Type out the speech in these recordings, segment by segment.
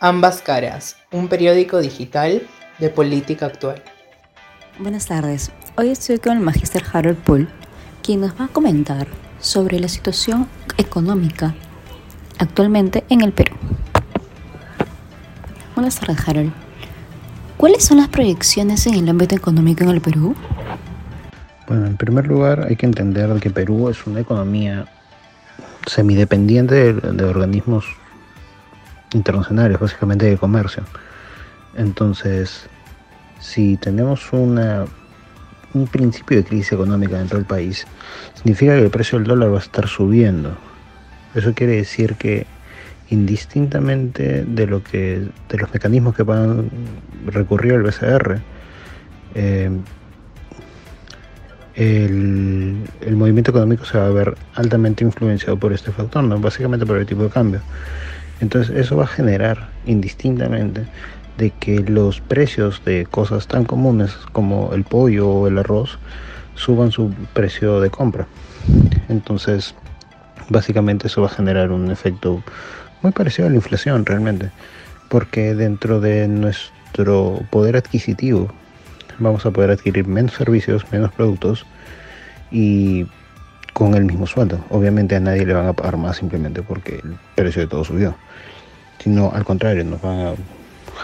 Ambas Caras, un periódico digital de política actual. Buenas tardes. Hoy estoy con el magíster Harold Poole, quien nos va a comentar sobre la situación económica actualmente en el Perú. Buenas tardes, Harold. ¿Cuáles son las proyecciones en el ámbito económico en el Perú? Bueno, en primer lugar hay que entender que Perú es una economía semidependiente de, de organismos internacionales, básicamente de comercio. Entonces, si tenemos una, un principio de crisis económica dentro del país, significa que el precio del dólar va a estar subiendo. Eso quiere decir que indistintamente de lo que de los mecanismos que van a recurrir al BCR, eh, el, el, movimiento económico se va a ver altamente influenciado por este factor, ¿no? básicamente por el tipo de cambio. Entonces eso va a generar indistintamente de que los precios de cosas tan comunes como el pollo o el arroz suban su precio de compra. Entonces, básicamente eso va a generar un efecto muy parecido a la inflación realmente, porque dentro de nuestro poder adquisitivo vamos a poder adquirir menos servicios, menos productos y con el mismo sueldo. Obviamente a nadie le van a pagar más simplemente porque el precio de todo subió, sino al contrario, nos van a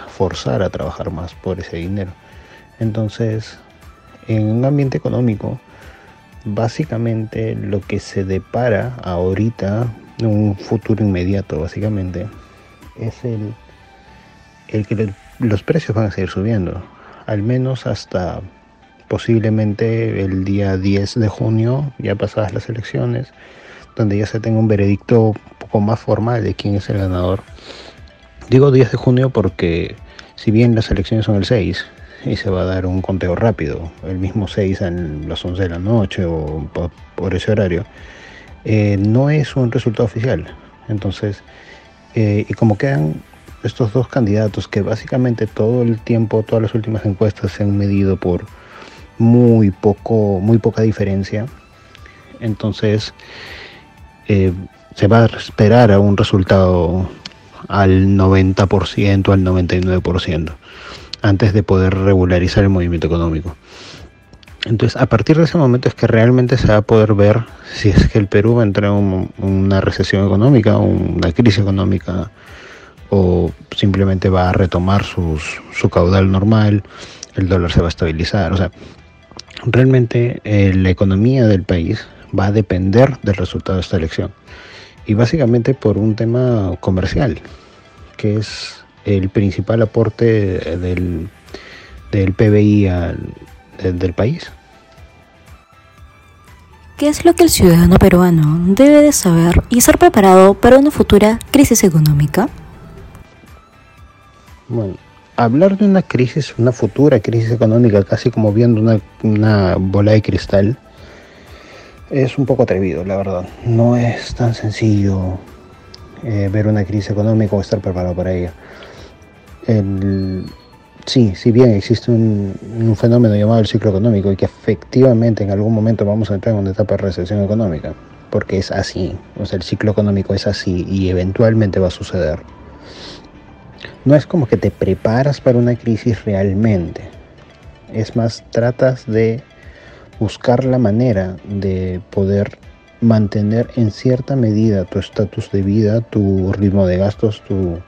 forzar a trabajar más por ese dinero. Entonces, en un ambiente económico, básicamente lo que se depara ahorita, en un futuro inmediato básicamente, es el, el que los precios van a seguir subiendo, al menos hasta posiblemente el día 10 de junio, ya pasadas las elecciones, donde ya se tenga un veredicto un poco más formal de quién es el ganador. Digo 10 de junio porque si bien las elecciones son el 6 y se va a dar un conteo rápido, el mismo 6 a las 11 de la noche o por ese horario, eh, no es un resultado oficial. Entonces, eh, y como quedan estos dos candidatos que básicamente todo el tiempo, todas las últimas encuestas se han medido por muy poco, muy poca diferencia. Entonces eh, se va a esperar a un resultado al 90%, al 99%, antes de poder regularizar el movimiento económico. Entonces, a partir de ese momento es que realmente se va a poder ver si es que el Perú va a entrar en una recesión económica, una crisis económica, o simplemente va a retomar su caudal normal, el dólar se va a estabilizar. O sea, realmente eh, la economía del país va a depender del resultado de esta elección. Y básicamente por un tema comercial, que es el principal aporte del, del PBI al, del, del país. ¿Qué es lo que el ciudadano peruano debe de saber y estar preparado para una futura crisis económica? Bueno, hablar de una crisis, una futura crisis económica, casi como viendo una, una, bola de cristal, es un poco atrevido, la verdad. No es tan sencillo eh, ver una crisis económica o estar preparado para ella. El, sí, si bien existe un, un, fenómeno llamado el ciclo económico y que efectivamente en algún momento vamos a entrar en una etapa de recesión económica, porque es así, o sea, el ciclo económico es así y eventualmente va a suceder no es como que te preparas para una crisis realmente. Es más, tratas de buscar la manera de poder mantener en cierta medida tu estatus de vida, tu ritmo de gastos, tu,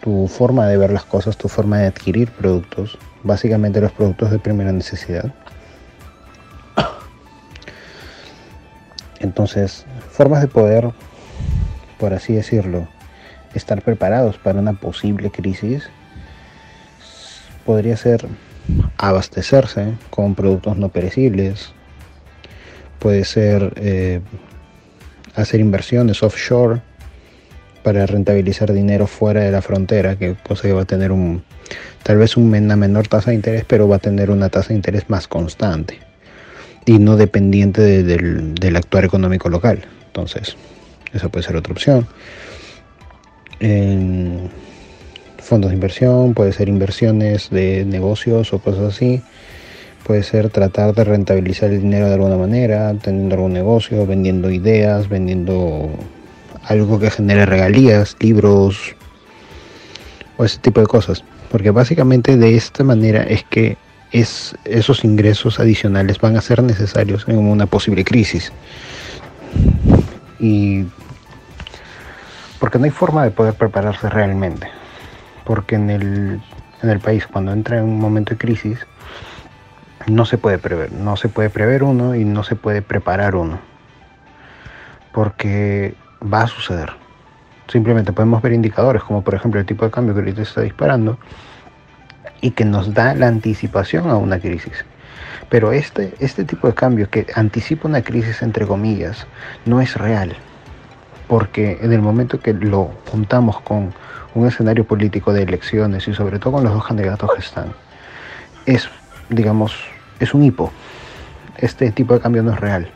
tu forma de ver las cosas, tu forma de adquirir productos, básicamente los productos de primera necesidad. Entonces, formas de poder, por así decirlo, estar preparados para una posible crisis podría ser abastecerse con productos no perecibles, puede ser eh, hacer inversiones offshore para rentabilizar dinero fuera de la frontera, que cosa que va a tener un tal vez una menor tasa de interés, pero va a tener una tasa de interés más constante y no dependiente de, del, del actuar económico local. Entonces, esa puede ser otra opción en fondos de inversión, puede ser inversiones de negocios o cosas así. Puede ser tratar de rentabilizar el dinero de alguna manera, teniendo algún negocio, vendiendo ideas, vendiendo algo que genere regalías, libros, o ese tipo de cosas. Porque básicamente de esta manera es que es, esos ingresos adicionales van a ser necesarios en una posible crisis. Y porque no hay forma de poder prepararse realmente. Porque en el, en el país cuando entra en un momento de crisis no se puede prever, no se puede prever uno y no se puede preparar uno. Porque va a suceder. Simplemente podemos ver indicadores como por ejemplo el tipo de cambio que ahorita está disparando y que nos da la anticipación a una crisis. Pero este, este tipo de cambio que anticipa una crisis entre comillas no es real. Porque en el momento que lo juntamos con un escenario político de elecciones y sobre todo con los dos candidatos que están, es, digamos, es un hipo. Este tipo de cambio no es real.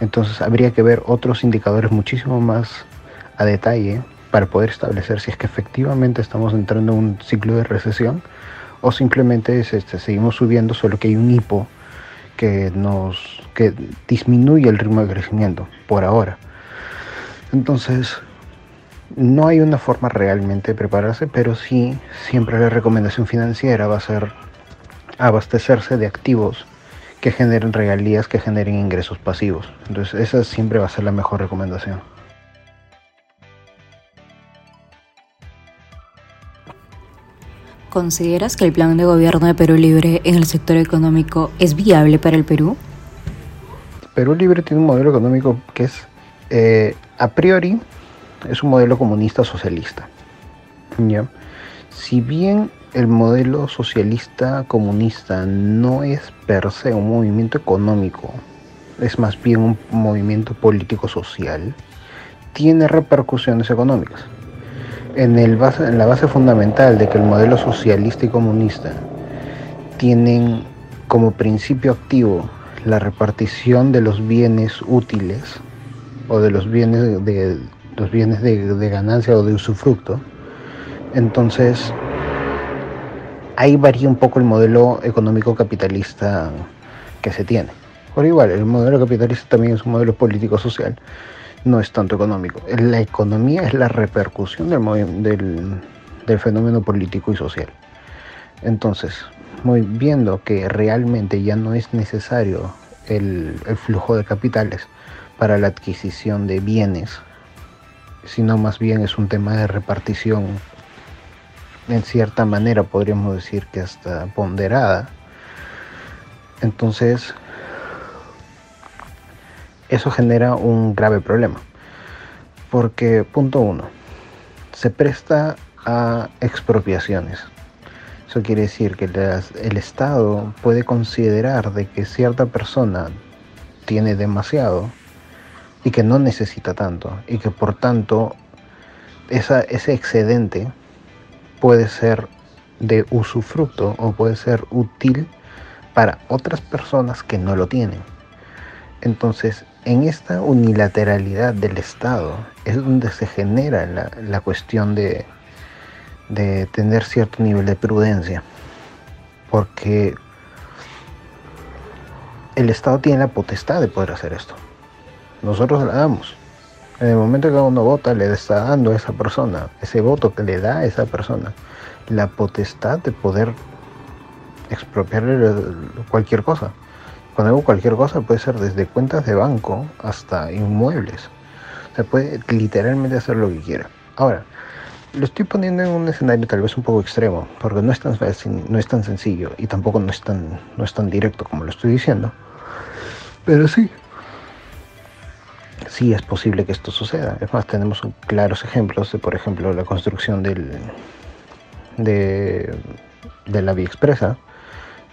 Entonces habría que ver otros indicadores muchísimo más a detalle para poder establecer si es que efectivamente estamos entrando en un ciclo de recesión o simplemente este, seguimos subiendo, solo que hay un hipo que nos que disminuye el ritmo de crecimiento por ahora. Entonces, no hay una forma realmente de prepararse, pero sí siempre la recomendación financiera va a ser abastecerse de activos que generen regalías, que generen ingresos pasivos. Entonces, esa siempre va a ser la mejor recomendación. ¿Consideras que el plan de gobierno de Perú Libre en el sector económico es viable para el Perú? Perú Libre tiene un modelo económico que es, eh, a priori, es un modelo comunista socialista. Si bien el modelo socialista comunista no es per se un movimiento económico, es más bien un movimiento político social, tiene repercusiones económicas en, en la base fundamental de que el modelo socialista y comunista tienen como principio activo la repartición de los bienes útiles o de los bienes de, los bienes de, ganancia o de usufructo, entonces ahí varía un poco el modelo económico capitalista que se tiene. Por igual, el modelo capitalista también es un modelo político social, no es tanto económico. La economía es la repercusión del, del, fenómeno político y social. Entonces, viendo que realmente ya no es necesario el, el, flujo de capitales para la adquisición de bienes, sino más bien es un tema de repartición, en cierta manera podríamos decir que hasta ponderada. Entonces, eso genera un grave problema. Porque, punto uno, se presta a expropiaciones. Eso quiere decir que el Estado puede considerar de que cierta persona tiene demasiado y que no necesita tanto y que por tanto ese excedente puede ser de usufructo o puede ser útil para otras personas que no lo tienen. Entonces, en esta unilateralidad del Estado es donde se genera la, cuestión de, de tener cierto nivel de prudencia, porque el Estado tiene la potestad de poder hacer esto. Nosotros la damos. En el momento que uno vota, le está dando a esa persona, ese voto que le da a esa persona, la potestad de poder expropiarle cualquier cosa. Cuando digo cualquier cosa puede ser desde cuentas de banco hasta inmuebles. Se puede literalmente hacer lo que quiera. Ahora, lo estoy poniendo en un escenario tal vez un poco extremo, porque no es tan no es tan sencillo y tampoco no es tan, no es tan directo como lo estoy diciendo. Pero sí, sí es posible que esto suceda. Es más, tenemos claros ejemplos de, por ejemplo, la construcción de la vía expresa,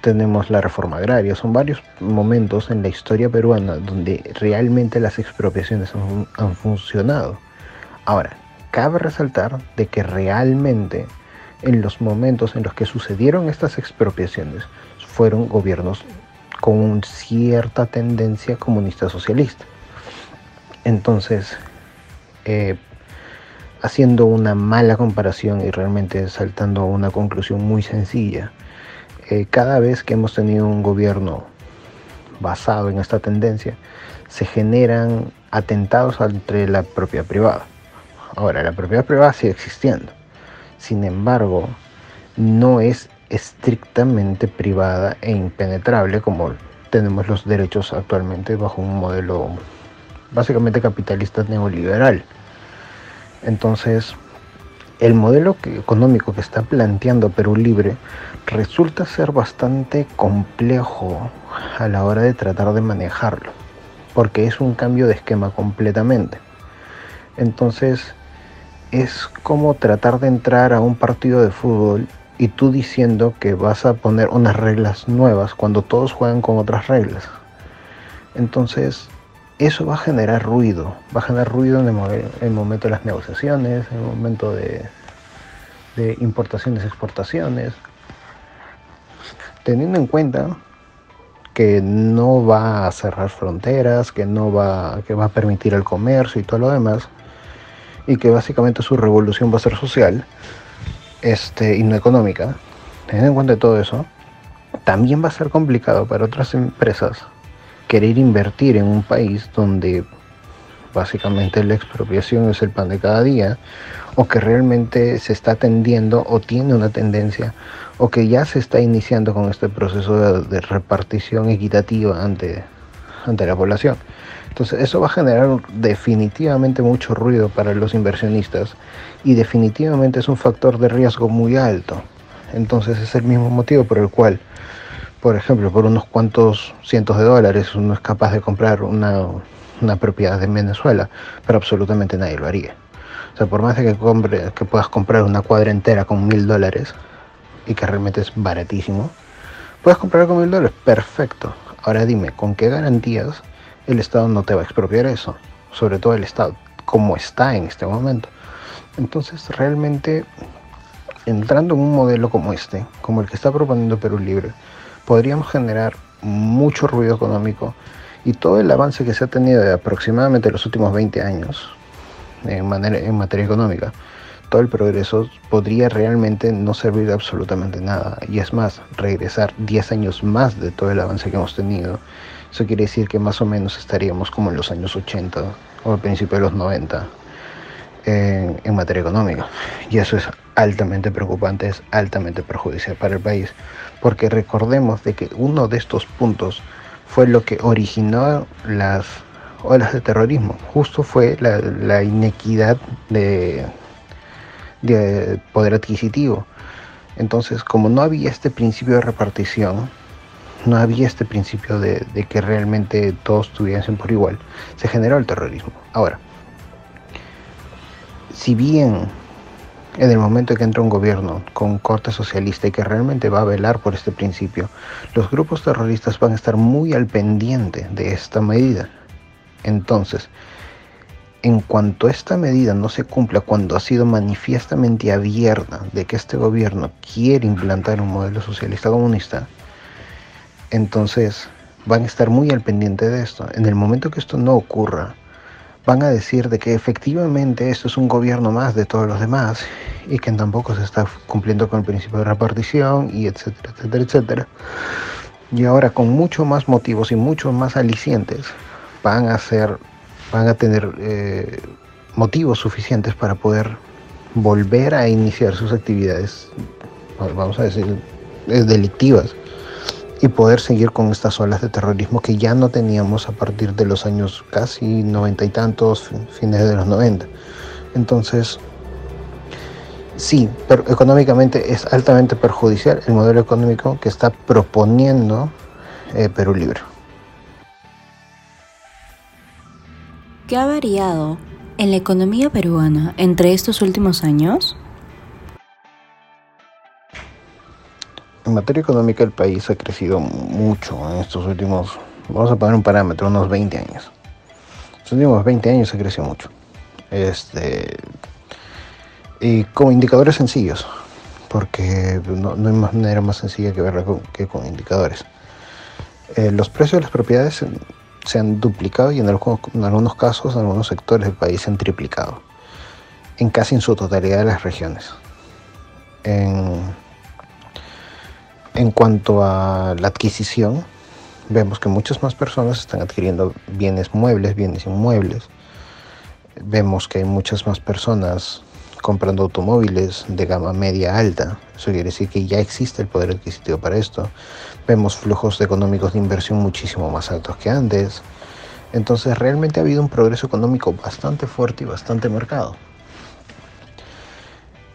tenemos la reforma agraria. Son varios momentos en la historia peruana donde realmente las expropiaciones han, funcionado. Ahora, cabe resaltar de que realmente en los momentos en los que sucedieron estas expropiaciones fueron gobiernos con cierta tendencia comunista socialista. Entonces, eh, haciendo una mala comparación y realmente saltando a una conclusión muy sencilla, eh, cada vez que hemos tenido un gobierno basado en esta tendencia, se generan atentados entre la propiedad privada. Ahora, la propiedad privada sigue existiendo, Sin embargo, no es estrictamente privada e impenetrable como tenemos los derechos actualmente bajo un modelo básicamente capitalista neoliberal. Entonces, el modelo económico que está planteando Perú Libre resulta ser bastante complejo a la hora de tratar de manejarlo, porque es un cambio de esquema completamente. Entonces, es como tratar de entrar a un partido de fútbol y tú diciendo que vas a poner unas reglas nuevas cuando todos juegan con otras reglas. Entonces, eso va a generar ruido, va a generar ruido en el, momento de las negociaciones, en el momento de, de importaciones, exportaciones, teniendo en cuenta que no va a cerrar fronteras, que no va, que va a permitir el comercio y todo lo demás, y que básicamente su revolución va a ser social este, y no económica, teniendo en cuenta todo eso, también va a ser complicado para otras empresas querer invertir en un país donde básicamente la expropiación es el pan de cada día, o que realmente se está tendiendo o tiene una tendencia, o que ya se está iniciando con este proceso de, repartición equitativa ante, ante la población. Entonces eso va a generar definitivamente mucho ruido para los inversionistas y definitivamente es un factor de riesgo muy alto. Entonces es el mismo motivo por el cual por ejemplo, por unos cuantos cientos de dólares uno es capaz de comprar una, propiedad en Venezuela, pero absolutamente nadie lo haría. O sea, por más de que, compre, que puedas comprar una cuadra entera con mil dólares y que realmente es baratísimo, puedes comprar con mil dólares, perfecto. Ahora dime, ¿con qué garantías el Estado no te va a expropiar eso? Sobre todo el Estado, como está en este momento. Entonces, realmente, entrando en un modelo como este, como el que está proponiendo Perú Libre, podríamos generar mucho ruido económico y todo el avance que se ha tenido de aproximadamente los últimos 20 años en, en materia económica, todo el progreso podría realmente no servir de absolutamente nada. Y es más, regresar 10 años más de todo el avance que hemos tenido, eso quiere decir que más o menos estaríamos como en los años 80 o al principio de los 90 en, materia económica. Y eso es altamente preocupante, es altamente perjudicial para el país porque recordemos de que uno de estos puntos fue lo que originó las olas de terrorismo, justo fue la, inequidad de, poder adquisitivo. Entonces, como no había este principio de repartición, no había este principio de, de que realmente todos tuviesen por igual, se generó el terrorismo. Ahora, si bien en el momento en que entra un gobierno con corte socialista y que realmente va a velar por este principio, los grupos terroristas van a estar muy al pendiente de esta medida. Entonces, en cuanto esta medida no se cumpla, cuando ha sido manifiestamente abierta de que este gobierno quiere implantar un modelo socialista comunista, entonces van a estar muy al pendiente de esto. En el momento que esto no ocurra, van a decir de que efectivamente esto es un gobierno más de todos los demás y que tampoco se está cumpliendo con el principio de repartición y etcétera, etcétera, etcétera. Y ahora con mucho más motivos y muchos más alicientes van a ser, van a tener eh, motivos suficientes para poder volver a iniciar sus actividades, vamos a decir, delictivas y poder seguir con estas olas de terrorismo que ya no teníamos a partir de los años casi noventa y tantos, fines de los noventa. Entonces, sí, pero económicamente es altamente perjudicial el modelo económico que está proponiendo eh, Perú Libre. ¿Qué ha variado en la economía peruana entre estos últimos años? En materia económica el país ha crecido mucho en estos últimos, vamos a poner un parámetro, unos 20 años. En los últimos 20 años ha crecido mucho. Este, y con indicadores sencillos, porque no, hay manera más sencilla que verlo que con indicadores. Eh, los precios de las propiedades se, han duplicado y en algunos, en algunos casos, en algunos sectores del país se han triplicado, en casi en su totalidad de las regiones. En, en cuanto a la adquisición, vemos que muchas más personas están adquiriendo bienes muebles, bienes inmuebles. Vemos que hay muchas más personas comprando automóviles de gama media alta. Eso quiere decir que ya existe el poder adquisitivo para esto. Vemos flujos económicos de inversión muchísimo más altos que antes. Entonces realmente ha habido un progreso económico bastante fuerte y bastante marcado.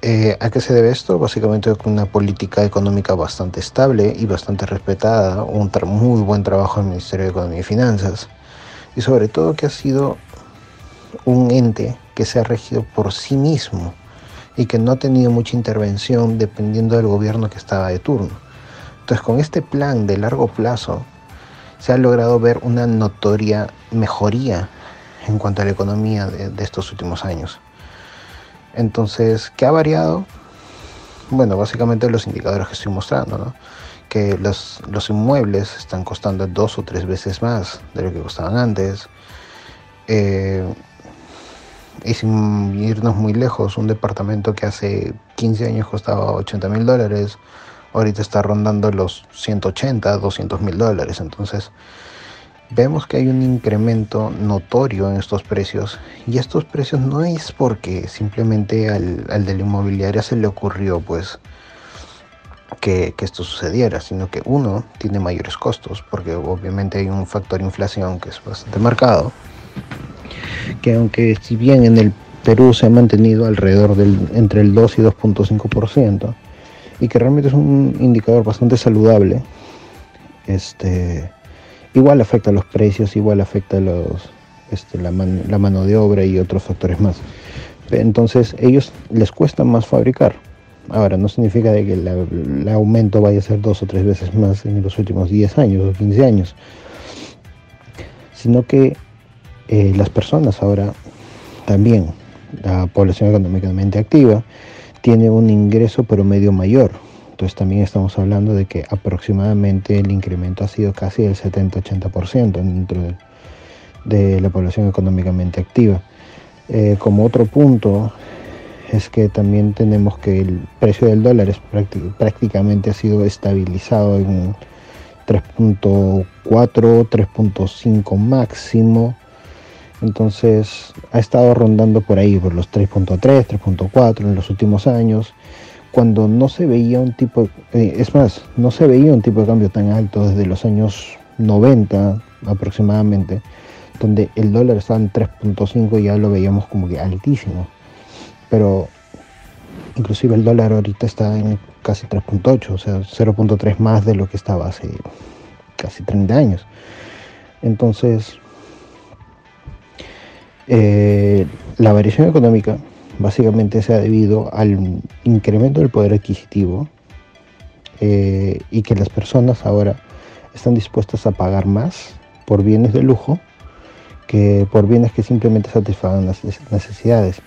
Eh, ¿A qué se debe esto? Básicamente una política económica bastante estable y bastante respetada, un muy buen trabajo del Ministerio de Economía y Finanzas y sobre todo que ha sido un ente que se ha regido por sí mismo y que no ha tenido mucha intervención dependiendo del gobierno que estaba de turno. Entonces con este plan de largo plazo se ha logrado ver una notoria mejoría en cuanto a la economía de estos últimos años. Entonces, ¿qué ha variado? Bueno, básicamente los indicadores que estoy mostrando, ¿no? Que los, los inmuebles están costando dos o tres veces más de lo que costaban antes. Eh, y sin irnos muy lejos, un departamento que hace 15 años costaba 80 mil dólares, ahorita está rondando los 180, 200 mil dólares. Entonces, vemos que hay un incremento notorio en estos precios y estos precios no es porque simplemente al, al de la inmobiliaria se le ocurrió pues que, que, esto sucediera, sino que uno tiene mayores costos porque obviamente hay un factor inflación que es bastante marcado que aunque si bien en el Perú se ha mantenido alrededor del entre el 2 y 2.5% y que realmente es un indicador bastante saludable este igual afecta los precios, igual afecta este, la, la, mano de obra y otros factores más. Entonces, ellos les cuesta más fabricar. Ahora, no significa de que el aumento vaya a ser dos o tres veces más en los últimos 10 años o 15 años, sino que eh, las personas ahora también, la población económicamente activa, tiene un ingreso promedio mayor, entonces también estamos hablando de que aproximadamente el incremento ha sido casi del 70-80% dentro de, la población económicamente activa. Eh, como otro punto es que también tenemos que el precio del dólar es prácticamente ha sido estabilizado en 3.4, 3.5 máximo. Entonces ha estado rondando por ahí, por los 3.3, 3.4 en los últimos años cuando no se veía un tipo, eh, es más, no se veía un tipo de cambio tan alto desde los años 90 aproximadamente, donde el dólar estaba en 3.5 y ya lo veíamos como que altísimo. Pero inclusive el dólar ahorita está en casi 3.8, o sea, 0.3 más de lo que estaba hace casi 30 años. Entonces, eh, la variación económica básicamente se ha debido al incremento del poder adquisitivo eh, y que las personas ahora están dispuestas a pagar más por bienes de lujo que por bienes que simplemente satisfagan las necesidades.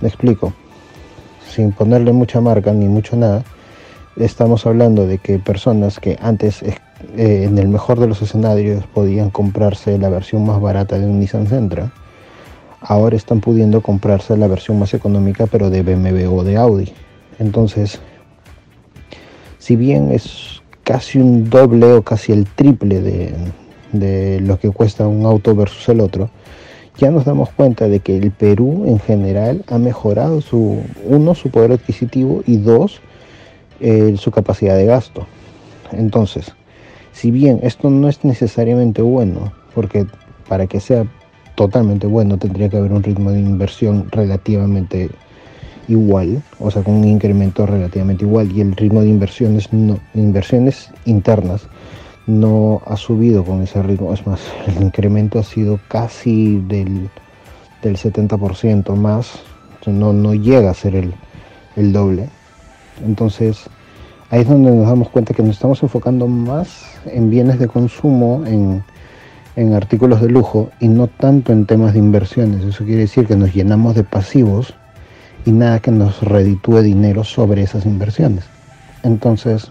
Me explico, sin ponerle mucha marca ni mucho nada, estamos hablando de que personas que antes, eh, en el mejor de los escenarios, podían comprarse la versión más barata de un Nissan Sentra, ahora están pudiendo comprarse la versión más económica pero de BMW o de Audi. Entonces, si bien es casi un doble o casi el triple de, de lo que cuesta un auto versus el otro, ya nos damos cuenta de que el Perú en general ha mejorado su, uno, su poder adquisitivo y dos, eh, su capacidad de gasto. Entonces, si bien esto no es necesariamente bueno, porque para que sea totalmente bueno, tendría que haber un ritmo de inversión relativamente igual, o sea, con un incremento relativamente igual y el ritmo de inversiones no, inversiones internas no ha subido con ese ritmo, es más, el incremento ha sido casi del, del 70% más, no, no llega a ser el, el doble. Entonces, ahí es donde nos damos cuenta que nos estamos enfocando más en bienes de consumo, en, en artículos de lujo y no tanto en temas de inversiones. Eso quiere decir que nos llenamos de pasivos y nada que nos reditúe dinero sobre esas inversiones. Entonces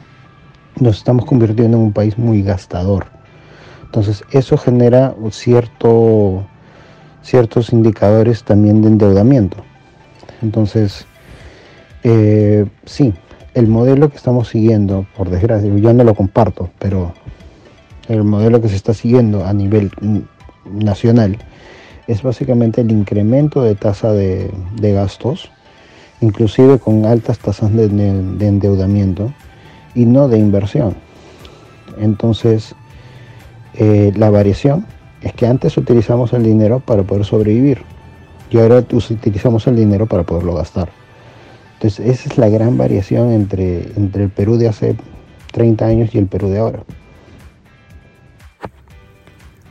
nos estamos convirtiendo en un país muy gastador. Entonces eso genera cierto, ciertos indicadores también de endeudamiento. Entonces, eh, sí, el modelo que estamos siguiendo, por desgracia, yo no lo comparto, pero el modelo que se está siguiendo a nivel nacional es básicamente el incremento de tasa de, gastos inclusive con altas tasas de, de endeudamiento y no de inversión. Entonces, eh, la variación es que antes utilizamos el dinero para poder sobrevivir y ahora utilizamos el dinero para poderlo gastar. Entonces, esa es la gran variación entre, entre el Perú de hace 30 años y el Perú de ahora.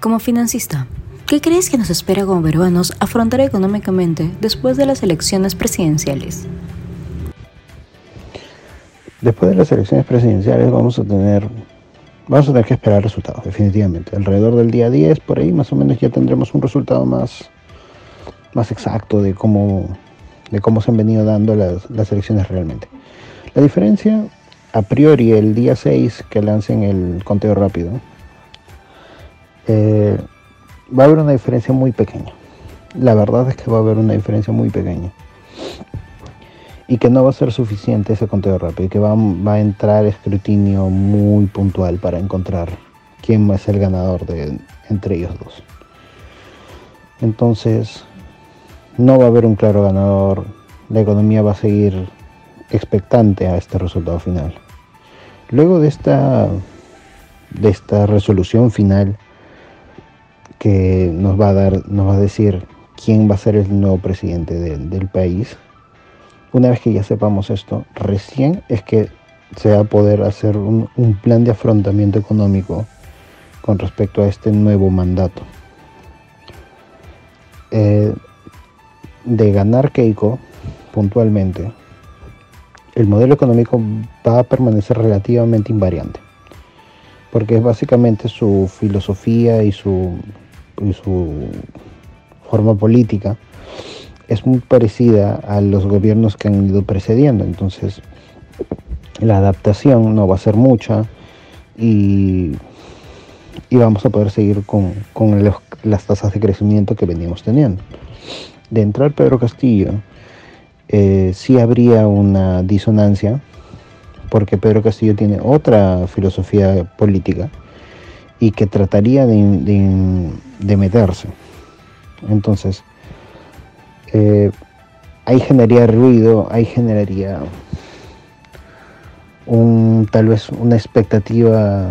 Como financista, ¿qué crees que nos espera como peruanos afrontar económicamente después de las elecciones presidenciales? Después de las elecciones presidenciales vamos a tener vamos a tener que esperar resultados, definitivamente. Alrededor del día 10, por ahí más o menos ya tendremos un resultado más, más exacto de cómo, de cómo se han venido dando las, las elecciones realmente. La diferencia, a priori, el día 6 que lancen el conteo rápido, eh, va a haber una diferencia muy pequeña. La verdad es que va a haber una diferencia muy pequeña y que no va a ser suficiente ese conteo rápido y que va, va, a entrar escrutinio muy puntual para encontrar quién ser el ganador de, entre ellos dos. Entonces, no va a haber un claro ganador, la economía va a seguir expectante a este resultado final. Luego de esta, de esta resolución final que nos va a dar, nos va a decir quién va a ser el nuevo presidente de, del país, una vez que ya sepamos esto, recién es que se va a poder hacer un, plan de afrontamiento económico con respecto a este nuevo mandato. Eh, de ganar Keiko puntualmente, el modelo económico va a permanecer relativamente invariante, porque es básicamente su filosofía y su, y su forma política es muy parecida a los gobiernos que han ido precediendo. Entonces, la adaptación no va a ser mucha y, y vamos a poder seguir con, las tasas de crecimiento que veníamos teniendo. De entrar Pedro Castillo, eh, sí habría una disonancia, porque Pedro Castillo tiene otra filosofía política y que trataría de, de meterse. Entonces, eh, ahí generaría ruido, ahí generaría un, tal vez una expectativa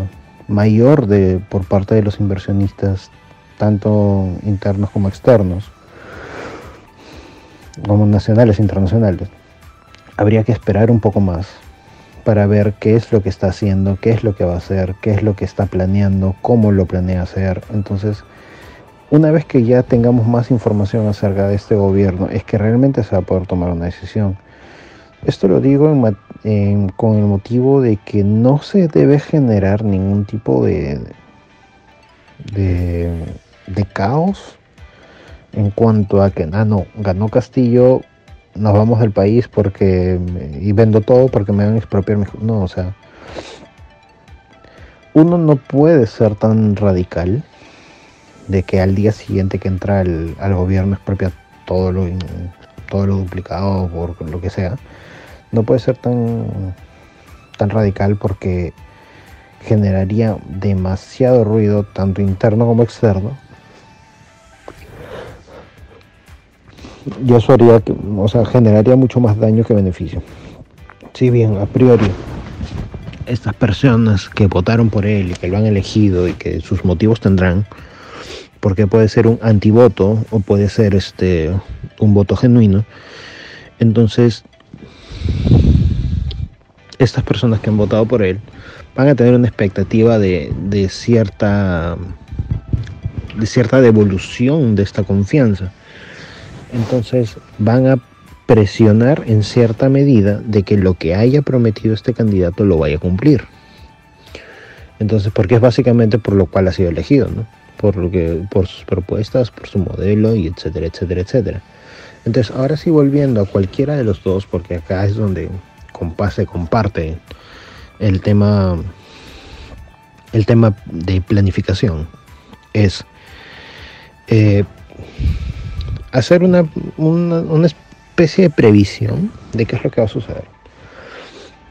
mayor de, por parte de los inversionistas, tanto internos como externos, como nacionales internacionales. Habría que esperar un poco más para ver qué es lo que está haciendo, qué es lo que va a hacer, qué es lo que está planeando, cómo lo planea hacer. Entonces, una vez que ya tengamos más información acerca de este gobierno, es que realmente se va a poder tomar una decisión. Esto lo digo con el motivo de que no se debe generar ningún tipo de, de, caos en cuanto a que ah, no, ganó Castillo, nos vamos del país porque y vendo todo porque me van a expropiar. No, o sea, uno no puede ser tan radical de que al día siguiente que entra al gobierno expropia todo lo, todo lo duplicado por lo que sea, no puede ser tan, tan radical porque generaría demasiado ruido, tanto interno como externo. Y eso haría o sea, generaría mucho más daño que beneficio. Si bien a priori estas personas que votaron por él y que lo han elegido y que sus motivos tendrán, porque puede ser un antivoto o puede ser este un voto genuino. Entonces, estas personas que han votado por él van a tener una expectativa de, de cierta de cierta devolución de esta confianza. Entonces van a presionar en cierta medida de que lo que haya prometido este candidato lo vaya a cumplir. Entonces, porque es básicamente por lo cual ha sido elegido, ¿no? por, lo que, por sus propuestas, por su modelo y etcétera, etcétera, etcétera. Entonces, ahora sí volviendo a cualquiera de los dos, porque acá es donde se comparte el tema, el tema de planificación, es eh, hacer una, una, una especie de previsión de qué es lo que va a suceder.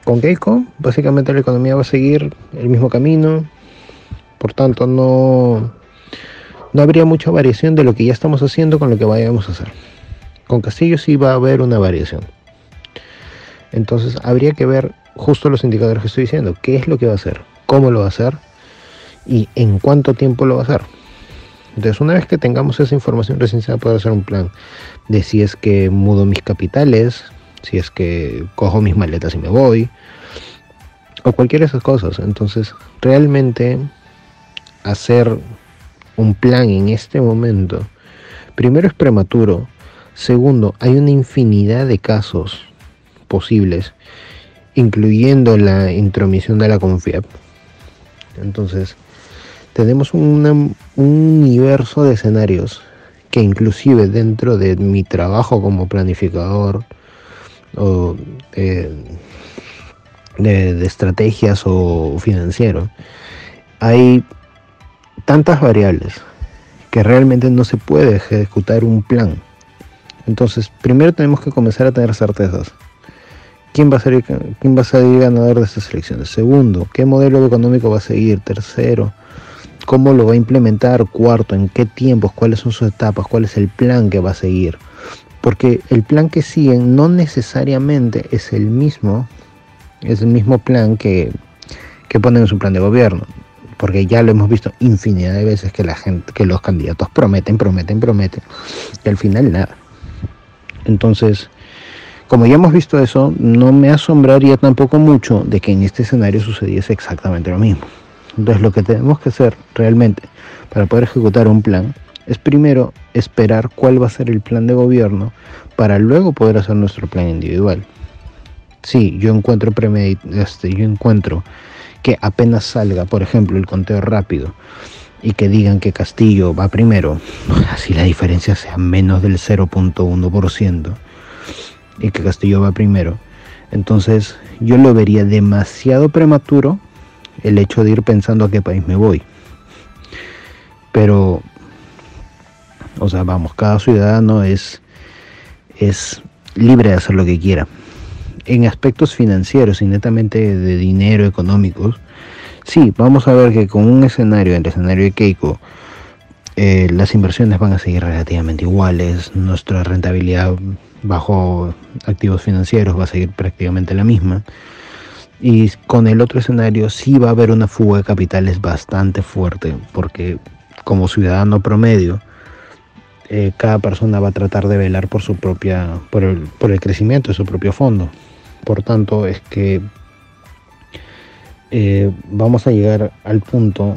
Con Keiko, básicamente la economía va a seguir el mismo camino, por tanto no, no habría mucha variación de lo que ya estamos haciendo con lo que vayamos a hacer. Con Castillo sí va a haber una variación. Entonces habría que ver justo los indicadores que estoy diciendo, qué es lo que va a hacer, cómo lo va a hacer y en cuánto tiempo lo va a hacer. Entonces una vez que tengamos esa información recién se va a poder hacer un plan de si es que mudo mis capitales, si es que cojo mis maletas y me voy, o cualquiera de esas cosas. Entonces realmente hacer un plan en este momento, primero es prematuro, segundo, hay una infinidad de casos posibles, incluyendo la intromisión de la CONFIEP. Entonces, tenemos un universo de escenarios que inclusive dentro de mi trabajo como planificador o de, de estrategias o financiero, hay tantas variables que realmente no se puede ejecutar un plan. Entonces, primero tenemos que comenzar a tener certezas. ¿Quién va a, ser, ¿Quién va a salir ganador de estas elecciones? Segundo, ¿qué modelo económico va a seguir? Tercero, ¿cómo lo va a implementar? Cuarto, ¿en qué tiempos? ¿Cuáles son sus etapas? ¿Cuál es el plan que va a seguir? Porque el plan que siguen no necesariamente es el mismo, es el mismo plan que, que ponen en su plan de gobierno porque ya lo hemos visto infinidad de veces que la gente, que los candidatos prometen, prometen, prometen, y al final nada. Entonces, como ya hemos visto eso, no me asombraría tampoco mucho de que en este escenario sucediese exactamente lo mismo. Entonces, lo que tenemos que hacer realmente para poder ejecutar un plan es primero esperar cuál va a ser el plan de gobierno para luego poder hacer nuestro plan individual. Sí, yo encuentro este, yo encuentro que apenas salga, por ejemplo, el conteo rápido y que digan que Castillo va primero, así la diferencia sea menos del 0.1% y que Castillo va primero, entonces yo lo vería demasiado prematuro el hecho de ir pensando a qué país me voy. Pero, o sea, vamos, cada ciudadano es, es libre de hacer lo que quiera en aspectos financieros y netamente de dinero económicos, sí, vamos a ver que con un escenario, el escenario de Keiko, eh, las inversiones van a seguir relativamente iguales, nuestra rentabilidad bajo activos financieros va a seguir prácticamente la misma. Y con el otro escenario sí va a haber una fuga de capitales bastante fuerte, porque como ciudadano promedio, eh, cada persona va a tratar de velar por su propia, por el, por el crecimiento de su propio fondo. Por tanto, es que eh, vamos a llegar al punto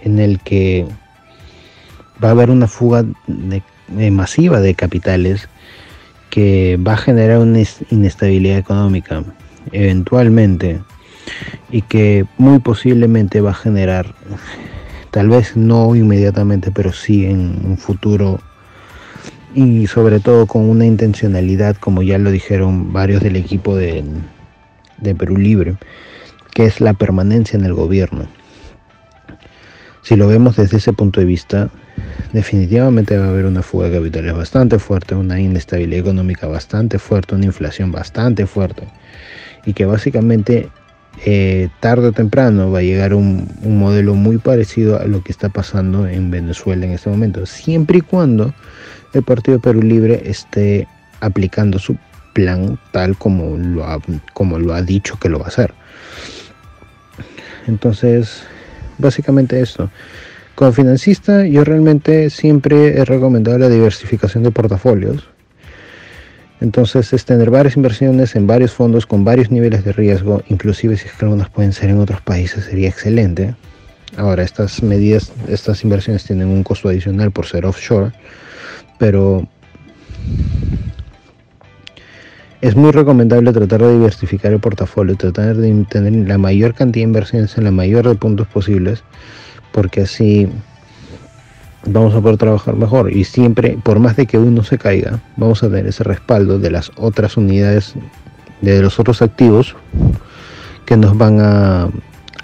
en el que va a haber una fuga masiva de capitales que va a generar una inestabilidad económica eventualmente y que muy posiblemente va a generar, tal vez no inmediatamente, pero sí en un futuro y sobre todo con una intencionalidad, como ya lo dijeron varios del equipo de, Perú Libre, que es la permanencia en el gobierno. Si lo vemos desde ese punto de vista, definitivamente va a haber una fuga de capitales bastante fuerte, una inestabilidad económica bastante fuerte, una inflación bastante fuerte y que básicamente eh, tarde o temprano va a llegar un, modelo muy parecido a lo que está pasando en Venezuela en este momento, siempre y cuando el Partido Perú Libre esté aplicando su plan tal como lo ha, como lo ha dicho que lo va a hacer. Entonces, básicamente esto. Como financista, yo realmente siempre he recomendado la diversificación de portafolios. Entonces, es tener varias inversiones en varios fondos con varios niveles de riesgo, inclusive si es que algunas pueden ser en otros países, sería excelente. Ahora, estas medidas, estas inversiones tienen un costo adicional por ser offshore, pero es muy recomendable tratar de diversificar el portafolio, tratar de tener la mayor cantidad de inversiones en la mayor de puntos posibles, porque así vamos a poder trabajar mejor y siempre, por más de que uno se caiga, vamos a tener ese respaldo de las otras unidades, de los otros activos que nos van a,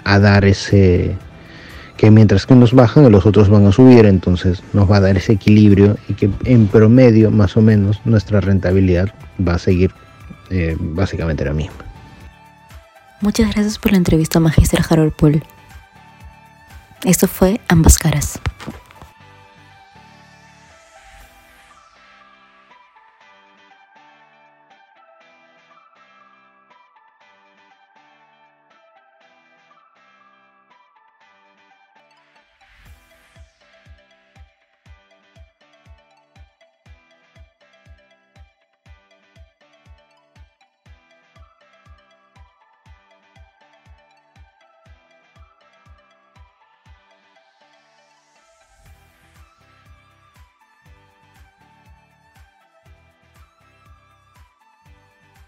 a dar ese, que mientras que unos bajan, los otros van a subir, entonces nos va a dar ese equilibrio y que en promedio, más o menos, nuestra rentabilidad va a seguir eh, básicamente la misma. Muchas gracias por la entrevista, Magister Harold Pool. Esto fue Ambas Caras.